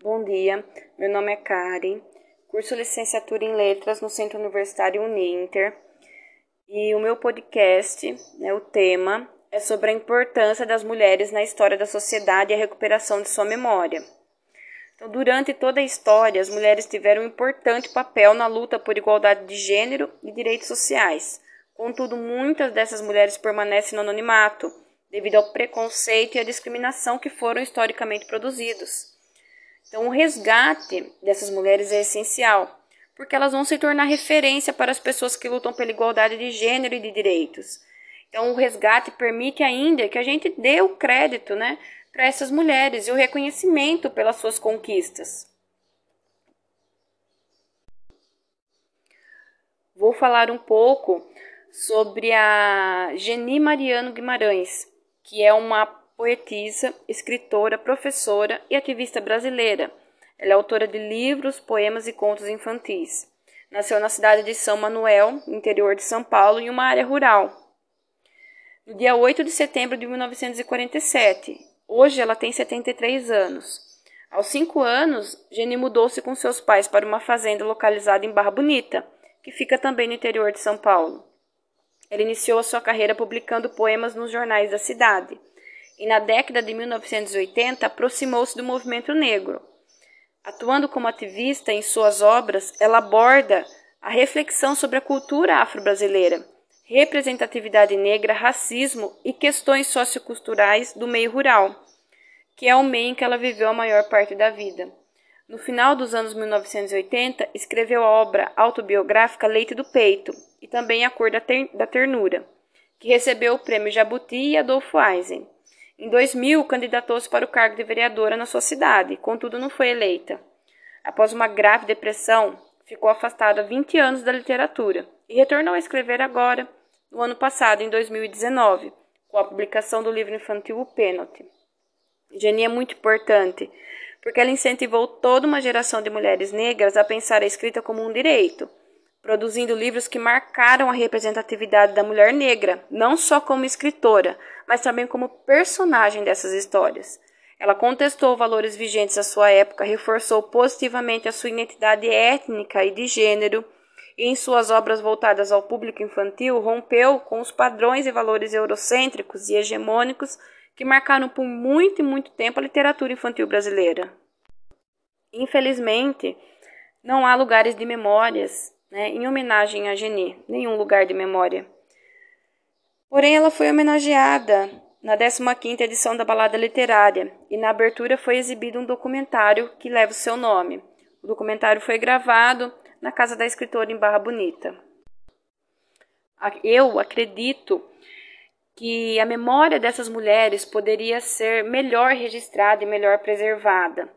Bom dia, meu nome é Karen, curso licenciatura em Letras no Centro Universitário Uninter e o meu podcast, né, o tema é sobre a importância das mulheres na história da sociedade e a recuperação de sua memória. Então, durante toda a história, as mulheres tiveram um importante papel na luta por igualdade de gênero e direitos sociais. Contudo, muitas dessas mulheres permanecem no anonimato devido ao preconceito e à discriminação que foram historicamente produzidos. Então, o resgate dessas mulheres é essencial, porque elas vão se tornar referência para as pessoas que lutam pela igualdade de gênero e de direitos. Então, o resgate permite ainda que a gente dê o crédito né, para essas mulheres e o reconhecimento pelas suas conquistas. Vou falar um pouco sobre a Geni Mariano Guimarães, que é uma poetisa, escritora, professora e ativista brasileira. Ela é autora de livros, poemas e contos infantis. Nasceu na cidade de São Manuel, interior de São Paulo, em uma área rural. No dia 8 de setembro de 1947. Hoje ela tem 73 anos. Aos cinco anos, Jenny mudou-se com seus pais para uma fazenda localizada em Barra Bonita, que fica também no interior de São Paulo. Ela iniciou a sua carreira publicando poemas nos jornais da cidade e, na década de 1980, aproximou-se do movimento negro. Atuando como ativista em suas obras, ela aborda a reflexão sobre a cultura afro-brasileira, representatividade negra, racismo e questões socioculturais do meio rural, que é o meio em que ela viveu a maior parte da vida. No final dos anos 1980, escreveu a obra autobiográfica Leite do Peito e também A Cor da, ter da Ternura, que recebeu o prêmio Jabuti e Adolfo Eisen. Em 2000, candidatou-se para o cargo de vereadora na sua cidade, contudo não foi eleita. Após uma grave depressão, ficou afastada há 20 anos da literatura e retornou a escrever agora, no ano passado, em 2019, com a publicação do livro infantil O Pênalti. Jenny é muito importante porque ela incentivou toda uma geração de mulheres negras a pensar a escrita como um direito, produzindo livros que marcaram a representatividade da mulher negra, não só como escritora, mas também como personagem dessas histórias. Ela contestou valores vigentes à sua época, reforçou positivamente a sua identidade étnica e de gênero, e em suas obras voltadas ao público infantil rompeu com os padrões e valores eurocêntricos e hegemônicos que marcaram por muito e muito tempo a literatura infantil brasileira. Infelizmente, não há lugares de memórias né, em homenagem a Geni, nenhum lugar de memória. Porém, ela foi homenageada na 15ª edição da Balada Literária e na abertura foi exibido um documentário que leva o seu nome. O documentário foi gravado na casa da escritora em Barra Bonita. Eu acredito que a memória dessas mulheres poderia ser melhor registrada e melhor preservada.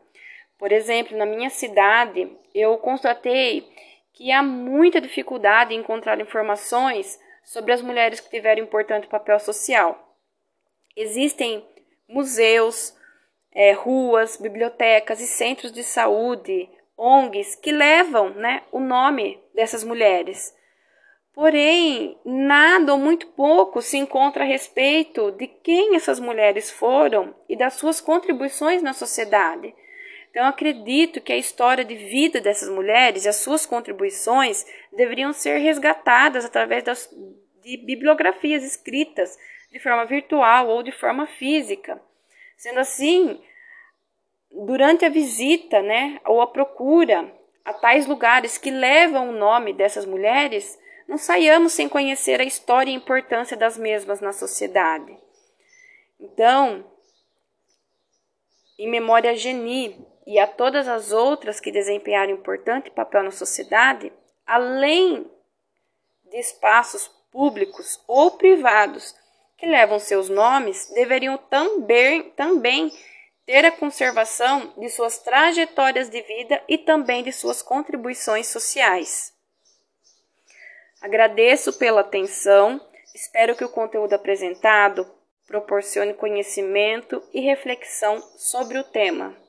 Por exemplo, na minha cidade, eu constatei que há muita dificuldade em encontrar informações sobre as mulheres que tiveram importante papel social. Existem museus, é, ruas, bibliotecas e centros de saúde, ONGs, que levam né, o nome dessas mulheres. Porém, nada ou muito pouco se encontra a respeito de quem essas mulheres foram e das suas contribuições na sociedade. Então, acredito que a história de vida dessas mulheres e as suas contribuições deveriam ser resgatadas através das, de bibliografias escritas de forma virtual ou de forma física. Sendo assim, durante a visita, né, ou a procura a tais lugares que levam o nome dessas mulheres, não saiamos sem conhecer a história e a importância das mesmas na sociedade. Então, em memória a Geni e a todas as outras que desempenharam importante papel na sociedade, além de espaços públicos ou privados que levam seus nomes, deveriam também, também ter a conservação de suas trajetórias de vida e também de suas contribuições sociais. Agradeço pela atenção, espero que o conteúdo apresentado proporcione conhecimento e reflexão sobre o tema.